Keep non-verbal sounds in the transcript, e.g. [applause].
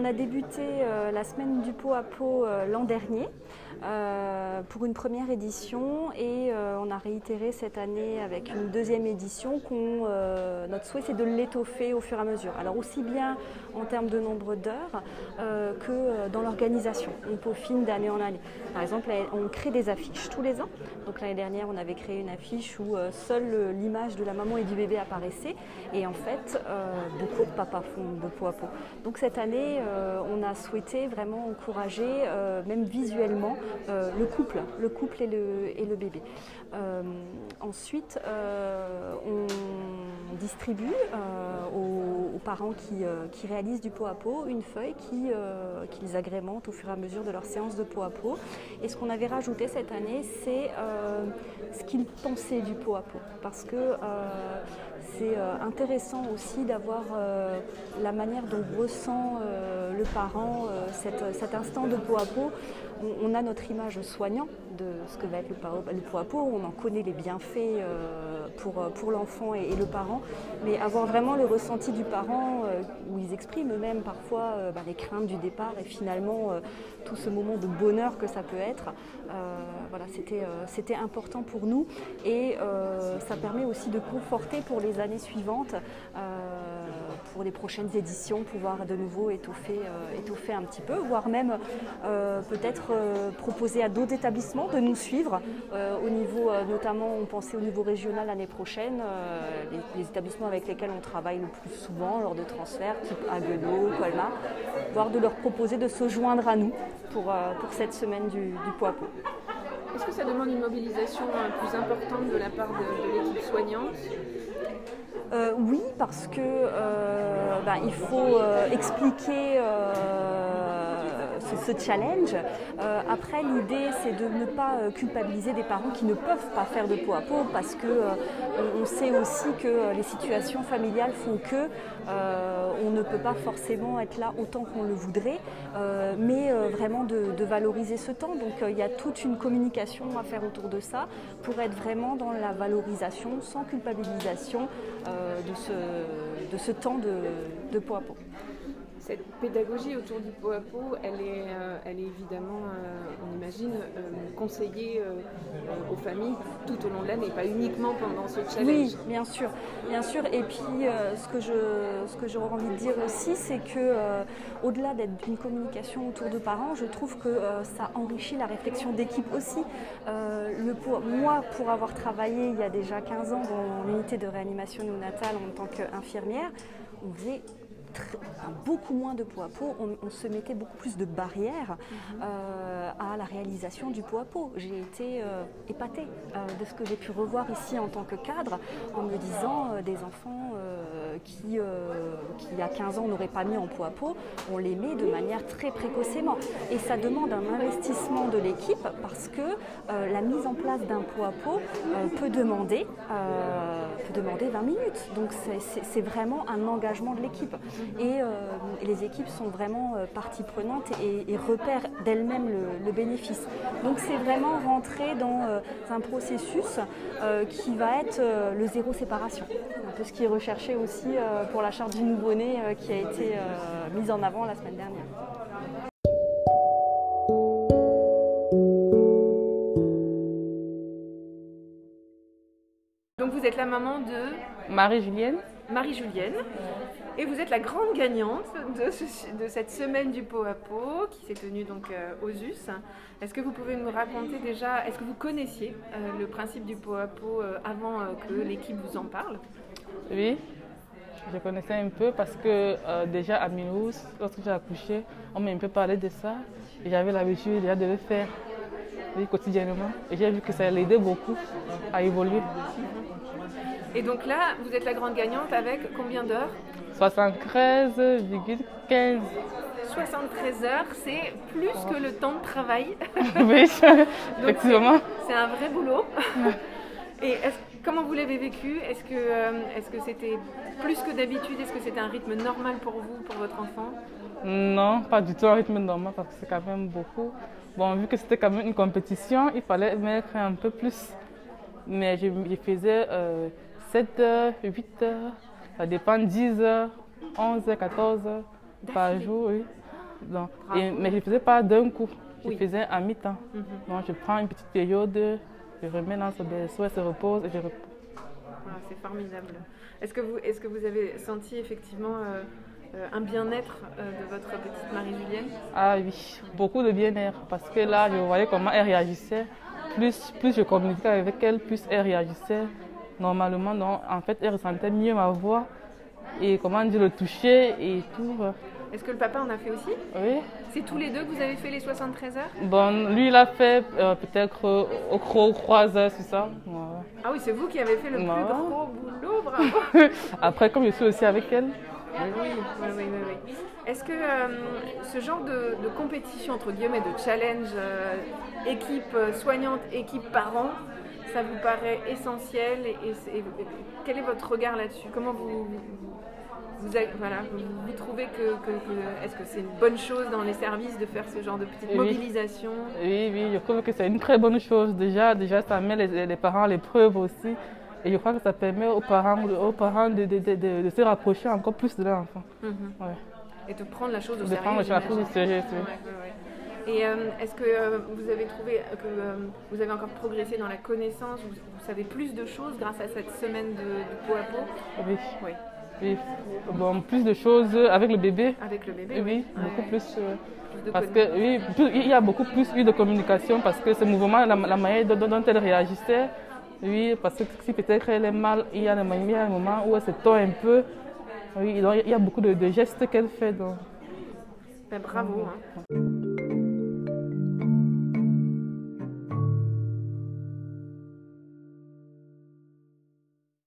on a débuté la semaine du pot à pot l'an dernier. Pour une première édition et on a réitéré cette année avec une deuxième édition qu'on notre souhait c'est de l'étoffer au fur et à mesure. Alors aussi bien en termes de nombre d'heures que dans l'organisation. On peaufine d'année en année. Par exemple, on crée des affiches tous les ans. Donc l'année dernière, on avait créé une affiche où seule l'image de la maman et du bébé apparaissait. Et en fait, beaucoup de papas font de peau à peau. Donc cette année, euh, on a souhaité vraiment encourager, euh, même visuellement, euh, le couple, le couple et le, et le bébé. ensuite, on distribue aux, parents qui, réalisent du pot à peau une feuille qu'ils agrémentent au fur et à mesure de leur séance de peau à peau. Et ce qu'on avait rajouté cette année, c'est ce qu'ils pensaient du pot à peau. Parce que c'est intéressant aussi d'avoir la manière dont ressent euh, le parent euh, cet instant de peau à peau. On, a notre image soignant de ce que va être le, peau à peau, on en connaît les bienfaits euh, pour, pour l'enfant et, le parent, mais avoir vraiment le ressenti du parent où ils expriment eux-mêmes parfois bah, les craintes du départ et finalement tout ce moment de bonheur que ça peut être. voilà, c'était important pour nous et ça permet aussi de conforter pour les années suivantes pour les prochaines éditions, pouvoir de nouveau étoffer, euh, un petit peu, voire même euh, peut-être euh, proposer à d'autres établissements de nous suivre au niveau, notamment on pensait au niveau régional l'année prochaine, les, établissements avec lesquels on travaille le plus souvent lors de transferts, type Haguenau, Colmar, voire de leur proposer de se joindre à nous pour, pour cette semaine du, du Est-ce que ça demande une mobilisation plus importante de la part de l'équipe soignante euh, oui, parce que euh, ben, il faut euh, expliquer ce, challenge. Euh, après, l'idée, c'est de ne pas euh, culpabiliser des parents qui ne peuvent pas faire de peau à peau parce que euh, on sait aussi que les situations familiales font que on ne peut pas forcément être là autant qu'on le voudrait, mais vraiment de, valoriser ce temps. Donc, il y a toute une communication à faire autour de ça pour être vraiment dans la valorisation sans culpabilisation de, ce, temps de, de à peau cette pédagogie autour du pot à pot, elle est, euh, elle est évidemment, euh, on imagine, euh, conseillée aux familles tout au long de l'année, pas uniquement pendant ce challenge. Oui, bien sûr, bien sûr. Et puis, ce que je, ce que j'aurais envie de dire aussi, c'est que au-delà d'être une communication autour de parents, je trouve que ça enrichit la réflexion d'équipe aussi. le moi, pour avoir travaillé il y a déjà 15 ans dans l'unité de réanimation néonatale en tant qu'infirmière, on faisait beaucoup moins de peau à peau, on, se mettait beaucoup plus de barrières mhm. euh, à la réalisation du pot à peau. J'ai été euh, épatée euh, de ce que j'ai pu revoir ici en tant que cadre en me disant des enfants qui, qui, il y a 15 ans, n'auraient pas mis en pot à peau, on les met de manière très précocement. Et ça demande un investissement de l'équipe parce que la mise en place d'un pot à peau peut, demander, peut demander 20 minutes. Donc c'est vraiment un engagement de l'équipe. Euh, et, les équipes sont vraiment euh, partie prenante et, repèrent d'elles-mêmes le, bénéfice. Donc c'est vraiment rentrer dans euh, un processus qui va être le zéro séparation, un peu ce qui est recherché aussi pour la charte du nouveau-né qui a été mise en avant la semaine dernière. Donc vous êtes la maman de Marie-Julienne. Marie-Julienne. Et vous êtes la grande gagnante de, cette semaine du pot à pot qui s'est tenue donc euh, aux US. Est-ce que vous pouvez nous raconter déjà, est-ce que vous connaissiez euh, le principe du pot à pot euh, avant que l'équipe vous en parle? Oui, je connaissais un peu parce que déjà à Minous, lorsque j'ai accouché, on m'a un peu parlé de ça et j'avais l'habitude déjà de le faire quotidiennement et j'ai vu que ça l'aidait beaucoup à évoluer. Et donc là, vous êtes la grande gagnante avec combien d'heures 73,15. 73 heures, c'est plus que le temps de travail. [laughs] oui, [laughs] effectivement. C'est un vrai boulot. [laughs] Et comment vous l'avez vécu? Est-ce que euh, est-ce que c'était plus que d'habitude? Est-ce que c'était un rythme normal pour vous, pour votre enfant? Non, pas du tout un rythme normal parce que c'est quand même beaucoup. Bon, vu que c'était quand même une compétition, il fallait mettre un peu plus. Mais je, faisais 7 heures, 8 heures ça dépend 10 heures, 11 heures, 14 heures par jour. Oui. Donc, Bravo. et- mais je ne faisais pas d'un coup, je Oui. faisais à mi-temps. Mhm. Donc je prends une petite période, je remets dans ce berceau, elle se repose et je reprends. Voilà, c'est formidable. Est-ce que, vous, est-ce que vous avez senti effectivement euh, euh, un bien-être euh, de votre petite Marie-Julienne? Ah oui, beaucoup de bien-être parce que là, je voyais comment elle réagissait. Plus, plus je communiquais avec elle, plus elle réagissait normalement. Donc, en fait, elle ressentait mieux ma voix et comment dire, le toucher et tout. Est-ce que le papa en a fait aussi? Oui. C'est tous les deux que vous avez fait les 73 heures? Bon, lui, il a fait euh, peut-être euh, au croc, croiseur, c'est ça. Voilà. Ah oui, c'est vous qui avez fait le plus Ouais. gros boulot, bravo [laughs] Après, comme je suis aussi avec elle, Oui, oui, oui, oui, oui. Est-ce que euh, ce genre de, de compétition, entre guillemets, de challenge, euh, équipe euh, soignante, équipe parent, ça vous paraît essentiel et, et c'est- et quel est votre regard là-dessus? Comment vous, vous, vous a- voilà, vous, vous trouvez que, que- que- est-ce que c'est une bonne chose dans les services de faire ce genre de petite Oui. mobilisation? Oui, oui, je trouve que c'est une très bonne chose. Déjà, déjà ça met les, les parents à l'épreuve aussi. Et je crois que ça permet aux parents, aux parents de, de, de, de- de se rapprocher encore plus de leur enfant. Mhm. Ouais. Et de prendre la chose au De sérieux prendre la chose j'imagine. au sérieux, oui. Et euh, est-ce que euh, vous avez trouvé que euh, vous avez encore progressé dans la connaissance vous, vous savez plus de choses grâce à cette semaine de, de peau à peau? Oui, Oui. oui. Bon, plus de choses avec le bébé. Avec le bébé Oui, beaucoup ouais. plus. Plus de parce que oui, plus- il y a beaucoup plus eu de communication parce que ce mouvement, la, la manière dont, dont elle réagissait, oui, parce que si peut-être elle est mal, il y a des moments- il y a un moment où elle se tord un peu. Oui, donc il y a beaucoup de, de gestes qu'elle fait. Donc. Ben, bravo. hein.